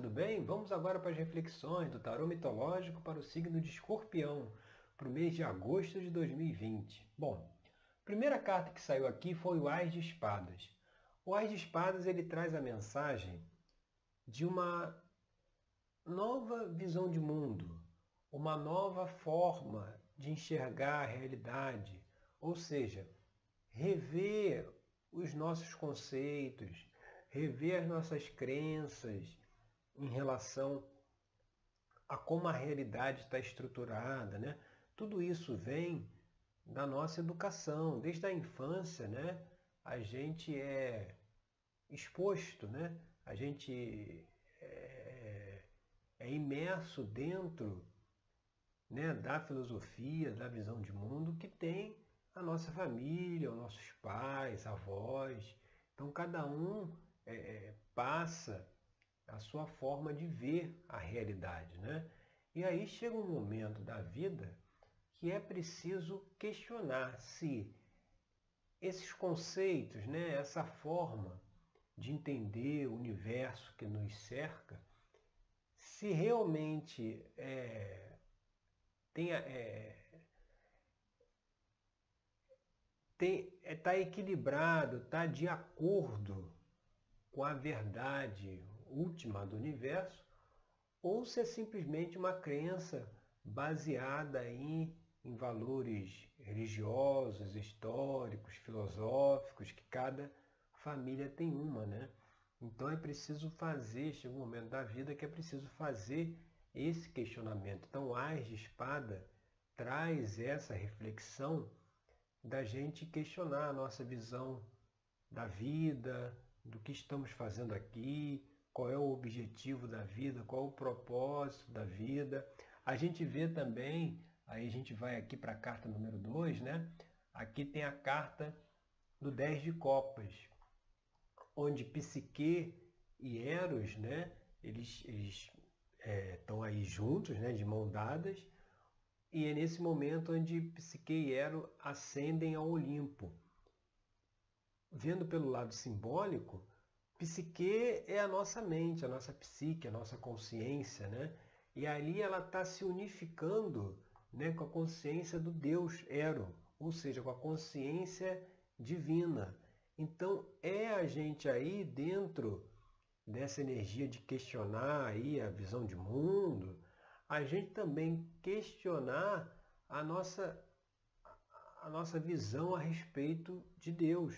tudo bem? Vamos agora para as reflexões do tarô mitológico para o signo de escorpião, para o mês de agosto de 2020. Bom, a primeira carta que saiu aqui foi o Ás de Espadas. O Ás de Espadas ele traz a mensagem de uma nova visão de mundo, uma nova forma de enxergar a realidade, ou seja, rever os nossos conceitos, rever as nossas crenças em relação a como a realidade está estruturada, né? Tudo isso vem da nossa educação, desde a infância, né? A gente é exposto, né? A gente é, é imerso dentro né, da filosofia, da visão de mundo que tem a nossa família, os nossos pais, avós. Então cada um é, é, passa a sua forma de ver a realidade. Né? E aí chega um momento da vida que é preciso questionar se esses conceitos, né, essa forma de entender o universo que nos cerca, se realmente é, é, está equilibrado, está de acordo com a verdade última do universo, ou se é simplesmente uma crença baseada em, em valores religiosos, históricos, filosóficos, que cada família tem uma, né? Então é preciso fazer, chega um momento da vida que é preciso fazer esse questionamento. Então, Ás de Espada traz essa reflexão da gente questionar a nossa visão da vida, do que estamos fazendo aqui, qual é o objetivo da vida, qual é o propósito da vida. A gente vê também, aí a gente vai aqui para a carta número 2, né? Aqui tem a carta do 10 de copas, onde Psique e Eros, né? Eles, estão é, aí juntos, né? De mão dadas, e é nesse momento onde Psique e Eros ascendem ao Olimpo vendo pelo lado simbólico, psique é a nossa mente, a nossa psique, a nossa consciência, né? E ali ela está se unificando né, com a consciência do Deus Ero, ou seja, com a consciência divina. Então é a gente aí dentro dessa energia de questionar aí a visão de mundo, a gente também questionar a nossa, a nossa visão a respeito de Deus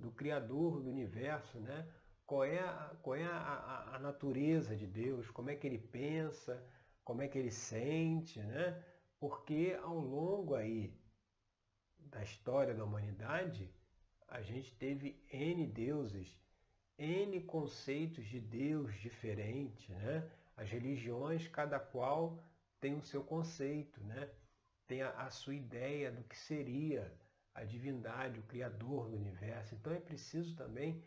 do Criador do universo, né? Qual é, a, qual é a, a, a, natureza de Deus, como é que ele pensa, como é que ele sente, né? porque ao longo aí da história da humanidade, a gente teve N deuses, N conceitos de Deus diferentes, né? As religiões, cada qual tem o seu conceito, né? Tem a, a sua ideia do que seria a divindade, o Criador do universo. Então é preciso também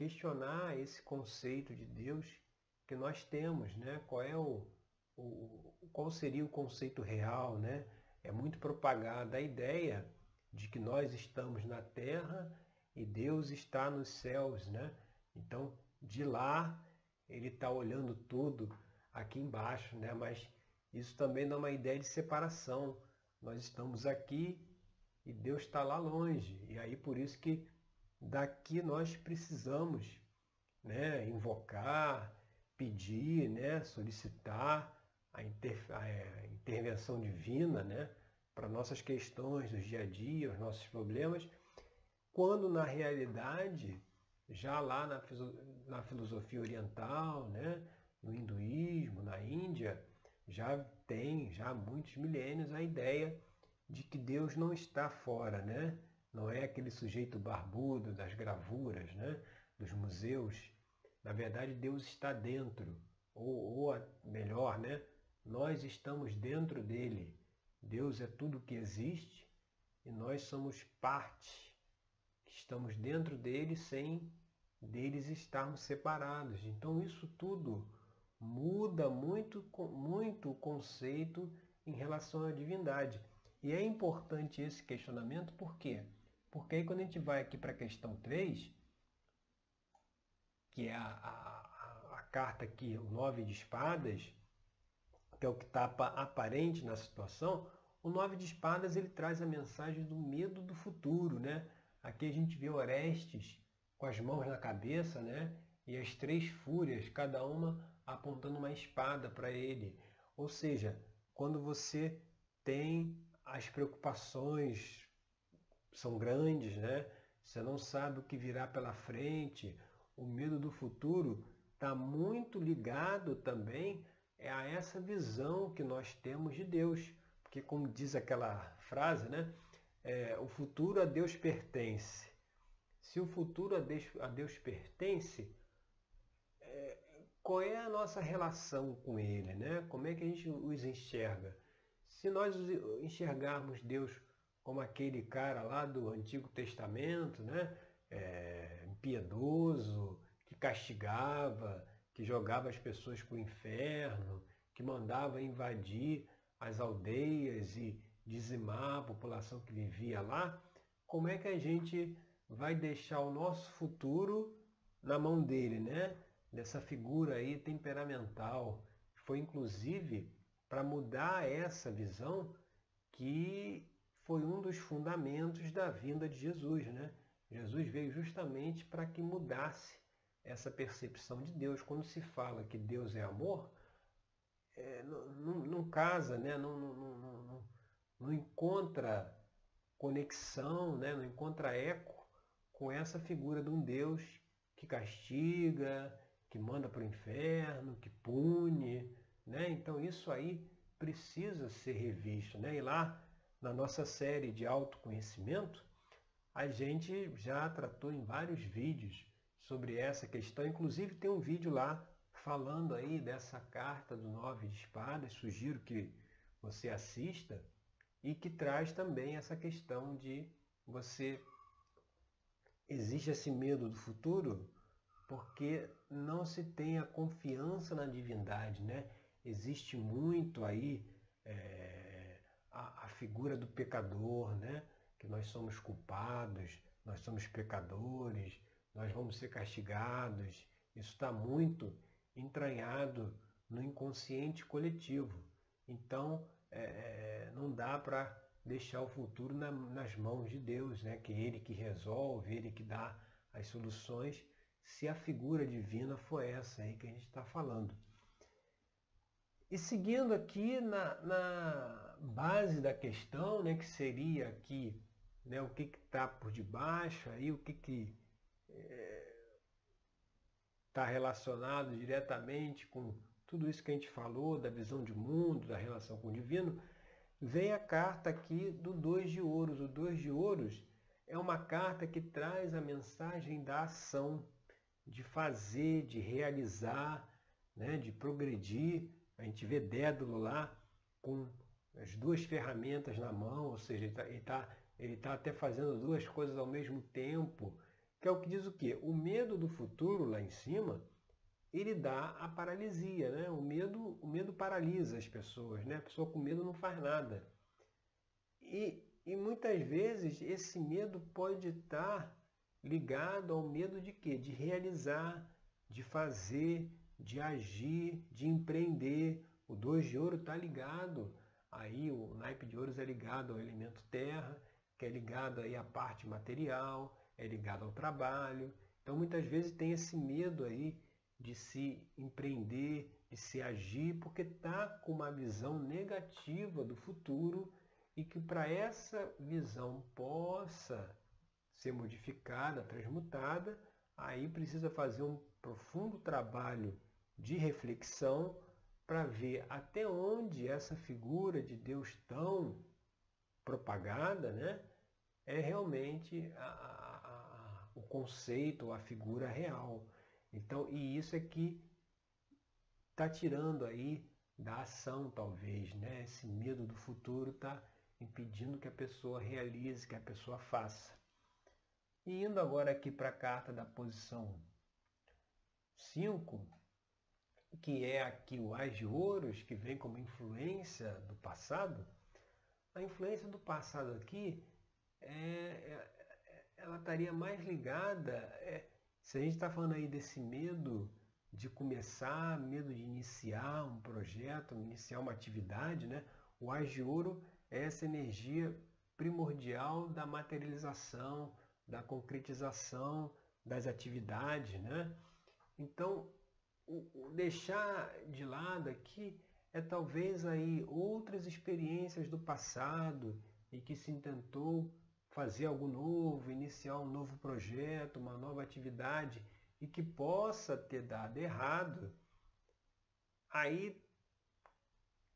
questionar esse conceito de Deus que nós temos, né? Qual é o, o qual seria o conceito real, né? É muito propagada a ideia de que nós estamos na Terra e Deus está nos céus, né? Então, de lá ele está olhando tudo aqui embaixo, né? Mas isso também dá uma ideia de separação. Nós estamos aqui e Deus está lá longe. E aí por isso que daqui nós precisamos né, invocar, pedir, né, solicitar a, inter, a intervenção divina né, para nossas questões do dia a dia, os nossos problemas, quando na realidade, já lá na, na filosofia oriental, né, no hinduísmo, na Índia, já tem, já há muitos milênios, a ideia de que Deus não está fora, né? Não é aquele sujeito barbudo das gravuras, né? Dos museus. Na verdade, Deus está dentro, ou, ou melhor, né? Nós estamos dentro dele. Deus é tudo que existe e nós somos parte, estamos dentro dele sem deles estarmos separados. Então isso tudo muda muito, muito o conceito em relação à divindade. E é importante esse questionamento por quê? Porque aí quando a gente vai aqui para a questão 3, que é a, a, a, carta aqui, o nove de espadas, que é o que está aparente na situação, o nove de espadas ele traz a mensagem do medo do futuro, né? Aqui a gente vê Orestes com as mãos na cabeça, né? E as três fúrias, cada uma apontando uma espada para ele. Ou seja, quando você tem as preocupações são grandes, né? Você não sabe o que virá pela frente. O medo do futuro está muito ligado também a essa visão que nós temos de Deus. Porque como diz aquela frase, né? É, o futuro a Deus pertence. Se o futuro a Deus, a Deus pertence, é, qual é a nossa relação com Ele? Né? Como é que a gente os enxerga? Se nós enxergarmos Deus como aquele cara lá do Antigo Testamento, né? É, impiedoso, que castigava, que jogava as pessoas para o inferno, que mandava invadir as aldeias e dizimar a população que vivia lá, como é que a gente vai deixar o nosso futuro na mão dele, né? Dessa figura aí temperamental. Foi inclusive para mudar essa visão que foi um dos fundamentos da vinda de Jesus, né? Jesus veio justamente para que mudasse essa percepção de Deus. Quando se fala que Deus é amor, é, não, não, não, casa, né? não, não, não, encontra conexão, né? não encontra eco com essa figura de um Deus que castiga, que manda para o inferno, que pune. Né? Então isso aí precisa ser revisto. Né? E lá na nossa série de autoconhecimento, a gente já tratou em vários vídeos sobre essa questão. Inclusive tem um vídeo lá falando aí dessa carta do nove de espadas, sugiro que você assista, e que traz também essa questão de você existe esse medo do futuro porque não se tem a confiança na divindade, né? Existe muito aí é, a, a figura do pecador, né? Que nós somos culpados, nós somos pecadores, nós vamos ser castigados. Isso está muito entranhado no inconsciente coletivo. Então, é, é não dá para deixar o futuro na, nas mãos de Deus, né? que Ele que resolve, Ele que dá as soluções, se a figura divina for essa aí que a gente está falando. E seguindo aqui na, na, base da questão, né, que seria aqui né, o que está por debaixo, aí, o que, que está relacionado diretamente com tudo isso que a gente falou, da visão de mundo, da relação com o divino, vem a carta aqui do dois de ouros. O dois de ouros é uma carta que traz a mensagem da ação, de fazer, de realizar, né, de progredir. A gente vê Dédalo lá com as duas ferramentas na mão, ou seja, ele está tá, ele tá até fazendo duas coisas ao mesmo tempo que é o que diz o quê? O medo do futuro lá em cima, ele dá a paralisia, né? O medo, o medo paralisa as pessoas, né? A pessoa com medo não faz nada. E, e muitas vezes esse medo pode estar ligado ao medo de quê? De realizar, de fazer, de agir, de empreender. O dois de ouro está ligado. Aí o naipe de ouros é ligado ao elemento terra, que é ligado aí à parte material, é ligado ao trabalho. Então muitas vezes tem esse medo aí de se empreender, de se agir, porque está com uma visão negativa do futuro e que para essa visão possa ser modificada, transmutada, aí precisa fazer um profundo trabalho de reflexão para ver até onde essa figura de Deus tão propagada né, é realmente a, o conceito, a figura real. Então, e isso é que está tirando aí da ação, talvez, né? Esse medo do futuro está impedindo que a pessoa realize, que a pessoa faça. E indo agora aqui para a carta da posição 5, que é aqui o Ás de Ouros, que vem como influência do passado, a influência do passado aqui é, é ela estaria mais ligada, é, se a gente está falando aí desse medo de começar, medo de iniciar um projeto, iniciar uma atividade, né? O Ás de Ouro é essa energia primordial da materialização, da concretização das atividades, né? Então, o, deixar de lado aqui é talvez aí outras experiências do passado em que se tentou fazer algo novo, iniciar um novo projeto, uma nova atividade e que possa ter dado errado, aí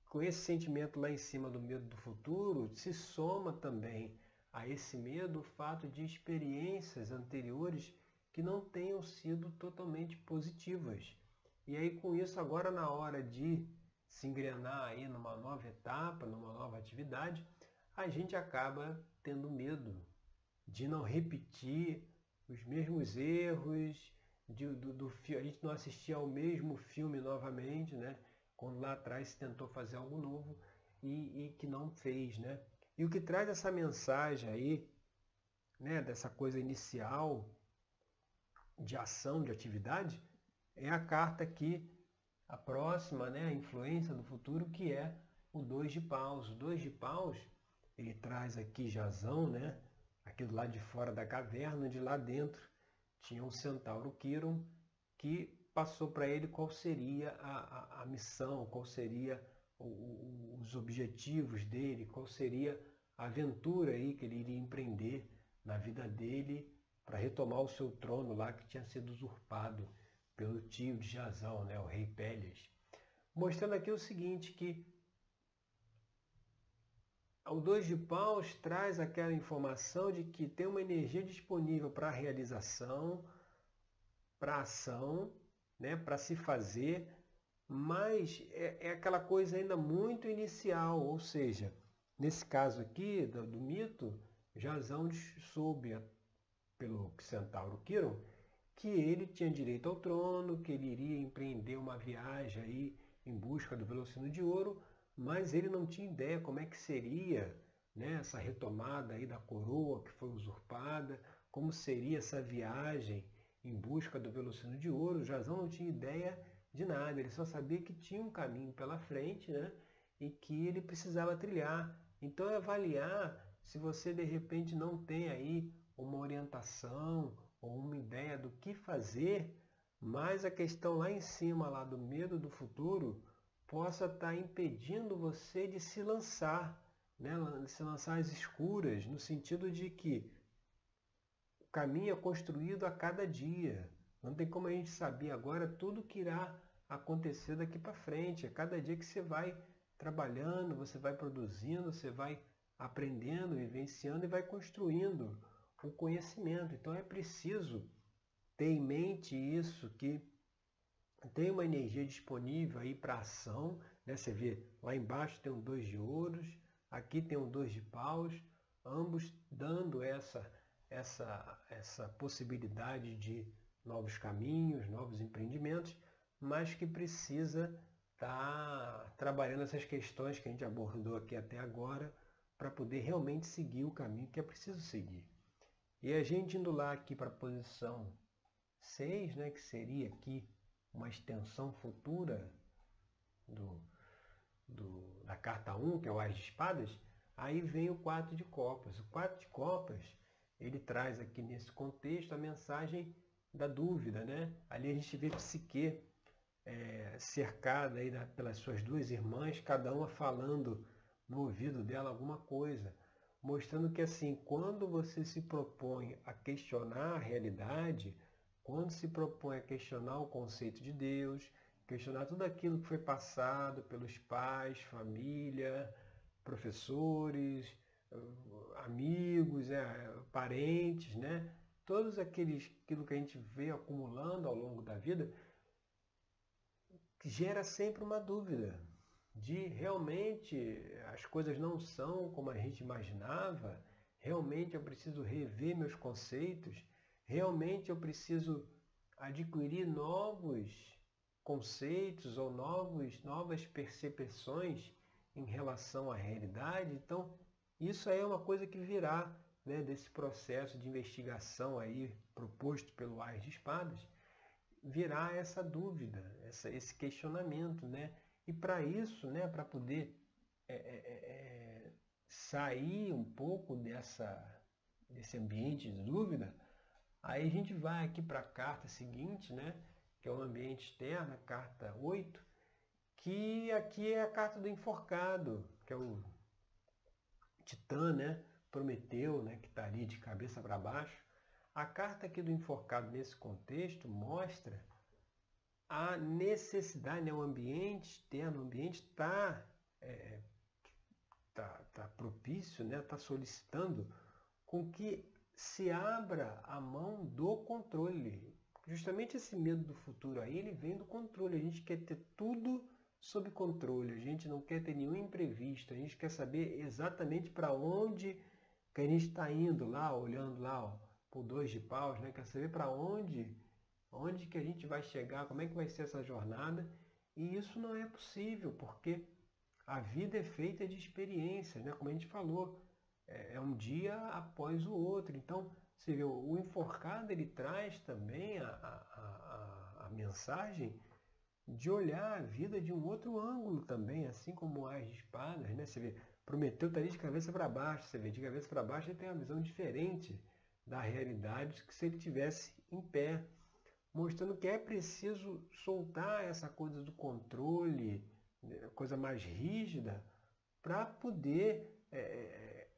com esse sentimento lá em cima do medo do futuro, se soma também a esse medo o fato de experiências anteriores que não tenham sido totalmente positivas. E aí com isso agora na hora de se engrenar aí numa nova etapa, numa nova atividade, a gente acaba tendo medo de não repetir os mesmos erros, de, do, do, a gente não assistir ao mesmo filme novamente, né? Quando lá atrás se tentou fazer algo novo e, e que não fez, né? E o que traz essa mensagem aí, né, dessa coisa inicial de ação, de atividade, é a carta aqui, a próxima, né, a influência do futuro, que é o dois de paus. O dois de paus, ele traz aqui Jazão, né, aqui do lado de fora da caverna, de lá dentro tinha um centauro Quiron que passou para ele qual seria a, a, a missão, qual seria o, o, os objetivos dele, qual seria a aventura aí que ele iria empreender na vida dele para retomar o seu trono lá que tinha sido usurpado pelo tio de Jazão, né, o rei Pélias. Mostrando aqui o seguinte, que o dois de paus traz aquela informação de que tem uma energia disponível para realização, para ação, né, para se fazer, mas é, é, aquela coisa ainda muito inicial, ou seja, nesse caso aqui do, do mito, Jazão soube pelo centauro Quiron que ele tinha direito ao trono, que ele iria empreender uma viagem aí em busca do Velocino de Ouro, mas ele não tinha ideia como é que seria né, essa retomada aí da coroa que foi usurpada, como seria essa viagem em busca do Velocino de Ouro. O Jazão não tinha ideia de nada, ele só sabia que tinha um caminho pela frente né, e que ele precisava trilhar. Então é avaliar se você de repente não tem aí uma orientação ou uma ideia do que fazer, mas a questão lá em cima lá do medo do futuro possa estar tá impedindo você de se lançar, né? se lançar às escuras, no sentido de que o caminho é construído a cada dia. Não tem como a gente saber agora tudo que irá acontecer daqui para frente. A cada dia que você vai trabalhando, você vai produzindo, você vai aprendendo, vivenciando e vai construindo o conhecimento. Então é preciso ter em mente isso que tem uma energia disponível aí para ação, né? Você vê lá embaixo tem um dois de ouros, aqui tem um dois de paus, ambos dando essa, essa, essa possibilidade de novos caminhos, novos empreendimentos, mas que precisa estar tá trabalhando essas questões que a gente abordou aqui até agora para poder realmente seguir o caminho que é preciso seguir. E a gente indo lá aqui para a posição 6, né, que seria aqui uma extensão futura do, do, da carta 1, que é o As de Espadas, aí vem o 4 de Copas. O 4 de Copas, ele traz aqui nesse contexto a mensagem da dúvida, né? Ali a gente vê Psique é, cercada aí da, pelas suas duas irmãs, cada uma falando no ouvido dela alguma coisa, mostrando que assim, quando você se propõe a questionar a realidade, quando se propõe a questionar o conceito de Deus, questionar tudo aquilo que foi passado pelos pais, família, professores, amigos, é, parentes, né? Todos aqueles aquilo que a gente vê acumulando ao longo da vida gera sempre uma dúvida de realmente as coisas não são como a gente imaginava, realmente eu preciso rever meus conceitos, realmente eu preciso adquirir novos conceitos ou novos, novas percepções em relação à realidade. Então, isso aí é uma coisa que virá né, desse processo de investigação aí proposto pelo Ais de Espadas. virar essa dúvida, essa, esse questionamento, né? E para isso, né, para poder é, é, é, é, sair um pouco dessa, desse ambiente de dúvida, aí a gente vai aqui para a carta seguinte, né, que é o ambiente externo, carta 8, que aqui é a carta do enforcado, que é o Titã, né, Prometeu, né, que está ali de cabeça para baixo. A carta aqui do enforcado nesse contexto mostra a necessidade, né, o ambiente externo, o ambiente está é, tá, tá propício, está né, tá solicitando com que se abra a mão do controle. Justamente esse medo do futuro aí, ele vem do controle. A gente quer ter tudo sob controle, a gente não quer ter nenhum imprevisto, a gente quer saber exatamente para onde que a gente está indo lá, olhando lá ó, por dois de paus, né? quer saber para onde, onde que a gente vai chegar, como é que vai ser essa jornada. E isso não é possível, porque a vida é feita de experiências, né? como a gente falou, é, é um dia após o outro. Então, você vê, o enforcado ele traz também a, a, a, a mensagem de olhar a vida de um outro ângulo também, assim como as espadas, né? Você vê, Prometeu estar ali de cabeça para baixo, você vê, de cabeça para baixo ele tem uma visão diferente da realidade que se ele tivesse em pé, mostrando que é preciso soltar essa coisa do controle, né, coisa mais rígida, para poder é, é,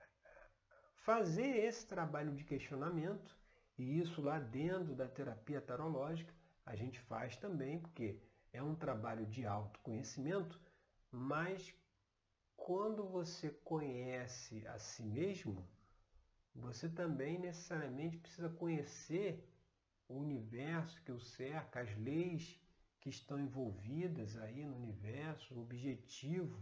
fazer esse trabalho de questionamento, e isso lá dentro da terapia tarológica a gente faz também, porque é um trabalho de autoconhecimento, mas quando você conhece a si mesmo, você também necessariamente precisa conhecer o universo que o cerca, as leis que estão envolvidas aí no universo, o objetivo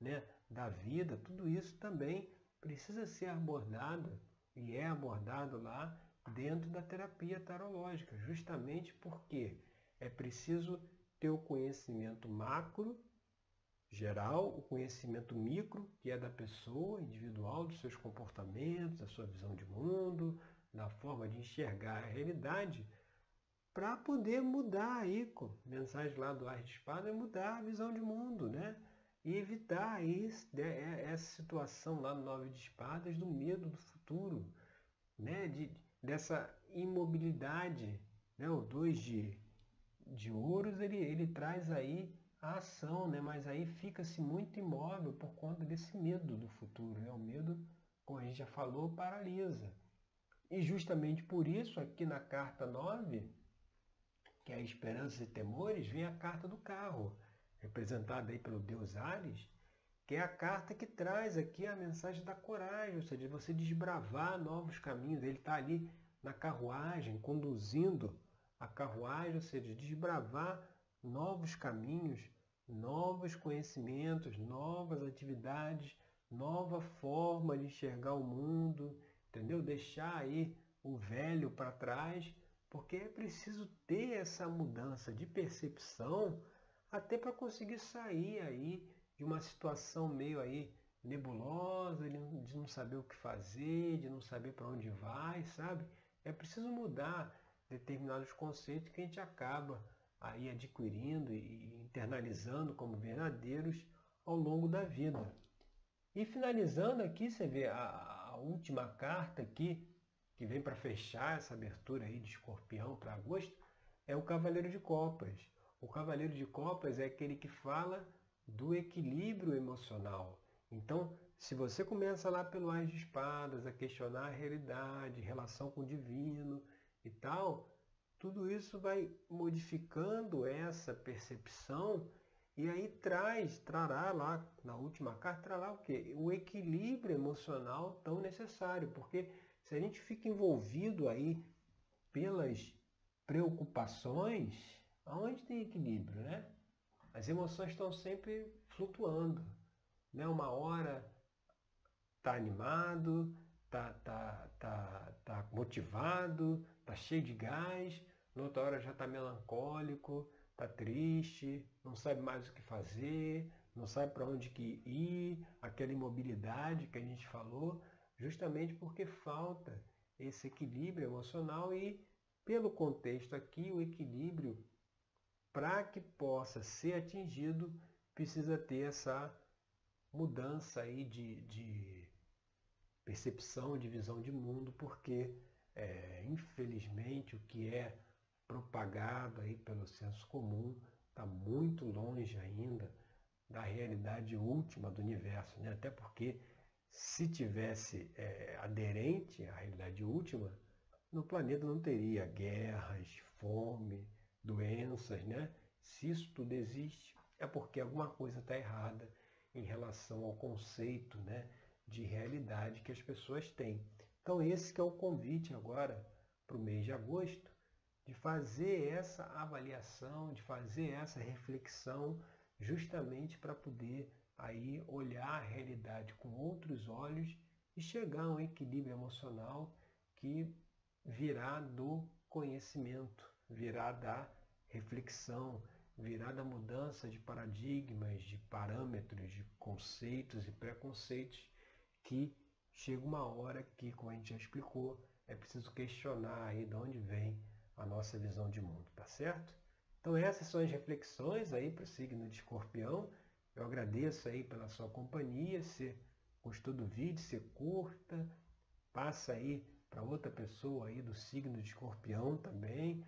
né, da vida, tudo isso também precisa ser abordado e é abordado lá dentro da terapia tarológica, justamente porque é preciso ter o conhecimento macro, geral, o conhecimento micro, que é da pessoa individual, dos seus comportamentos, da sua visão de mundo, da forma de enxergar a realidade, para poder mudar aí, com mensagem lá do Ar de Espada, é mudar a visão de mundo, né? E evitar aí é, essa situação lá no Nove de Espadas do medo do futuro, né? De, dessa imobilidade, né? O dois de de ouros, ele, ele traz aí a ação, né? mas aí fica-se muito imóvel por conta desse medo do futuro. Né? O medo, como a gente já falou, paralisa. E justamente por isso, aqui na carta 9, que é a esperança e temores, vem a carta do carro, representada aí pelo deus Ares, que é a carta que traz aqui a mensagem da coragem, ou seja, você desbravar novos caminhos. Ele está ali na carruagem, conduzindo a carruagem, ou seja, desbravar novos caminhos, novos conhecimentos, novas atividades, nova forma de enxergar o mundo, entendeu? Deixar aí o velho para trás, porque é preciso ter essa mudança de percepção até para conseguir sair aí de uma situação meio aí nebulosa, de não saber o que fazer, de não saber para onde vai, sabe? É preciso mudar determinados conceitos que a gente acaba aí adquirindo e internalizando como verdadeiros ao longo da vida. E finalizando aqui, você vê a, última carta aqui, que vem para fechar essa abertura aí de escorpião para agosto, é o Cavaleiro de Copas. O Cavaleiro de Copas é aquele que fala do equilíbrio emocional. Então, se você começa lá pelo Ás de Espadas a questionar a realidade, relação com o divino, e tal, tudo isso vai modificando essa percepção e aí traz, trará lá, na última carta, trará o quê? O equilíbrio emocional tão necessário, porque se a gente fica envolvido aí pelas preocupações, aonde tem equilíbrio, né? As emoções estão sempre flutuando, né? Uma hora tá animado, tá, tá, tá, tá motivado, tá cheio de gás, na outra hora já está melancólico, está triste, não sabe mais o que fazer, não sabe para onde que ir, aquela imobilidade que a gente falou, justamente porque falta esse equilíbrio emocional e pelo contexto aqui, o equilíbrio, para que possa ser atingido, precisa ter essa mudança aí de, de percepção, de visão de mundo, porque é, infelizmente o que é propagado aí pelo senso comum está muito longe ainda da realidade última do universo, né? até porque se tivesse é, aderente à realidade última, no planeta não teria guerras, fome, doenças, né? Se isso tudo existe, é porque alguma coisa está errada em relação ao conceito né, de realidade que as pessoas têm. Então esse que é o convite agora para o mês de agosto, de fazer essa avaliação, de fazer essa reflexão, justamente para poder aí olhar a realidade com outros olhos e chegar a um equilíbrio emocional que virá do conhecimento, virá da reflexão, virá da mudança de paradigmas, de parâmetros, de conceitos e preconceitos que chega uma hora que, como a gente já explicou, é preciso questionar aí de onde vem a nossa visão de mundo, tá certo? Então essas são as reflexões aí para o signo de escorpião. Eu agradeço aí pela sua companhia, se gostou do vídeo, se curta, passa aí para outra pessoa aí do signo de escorpião também,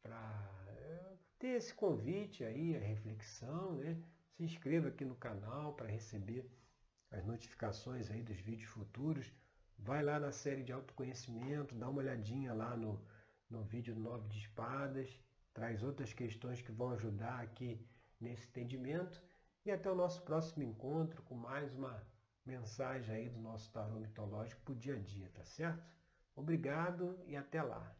para eh, ter esse convite aí, a reflexão, né? Se inscreva aqui no canal para receber as notificações aí dos vídeos futuros. Vai lá na série de autoconhecimento, dá uma olhadinha lá no, no vídeo 9 de espadas, traz outras questões que vão ajudar aqui nesse entendimento. E até o nosso próximo encontro com mais uma mensagem aí do nosso tarô mitológico para o dia a dia, tá certo? Obrigado e até lá.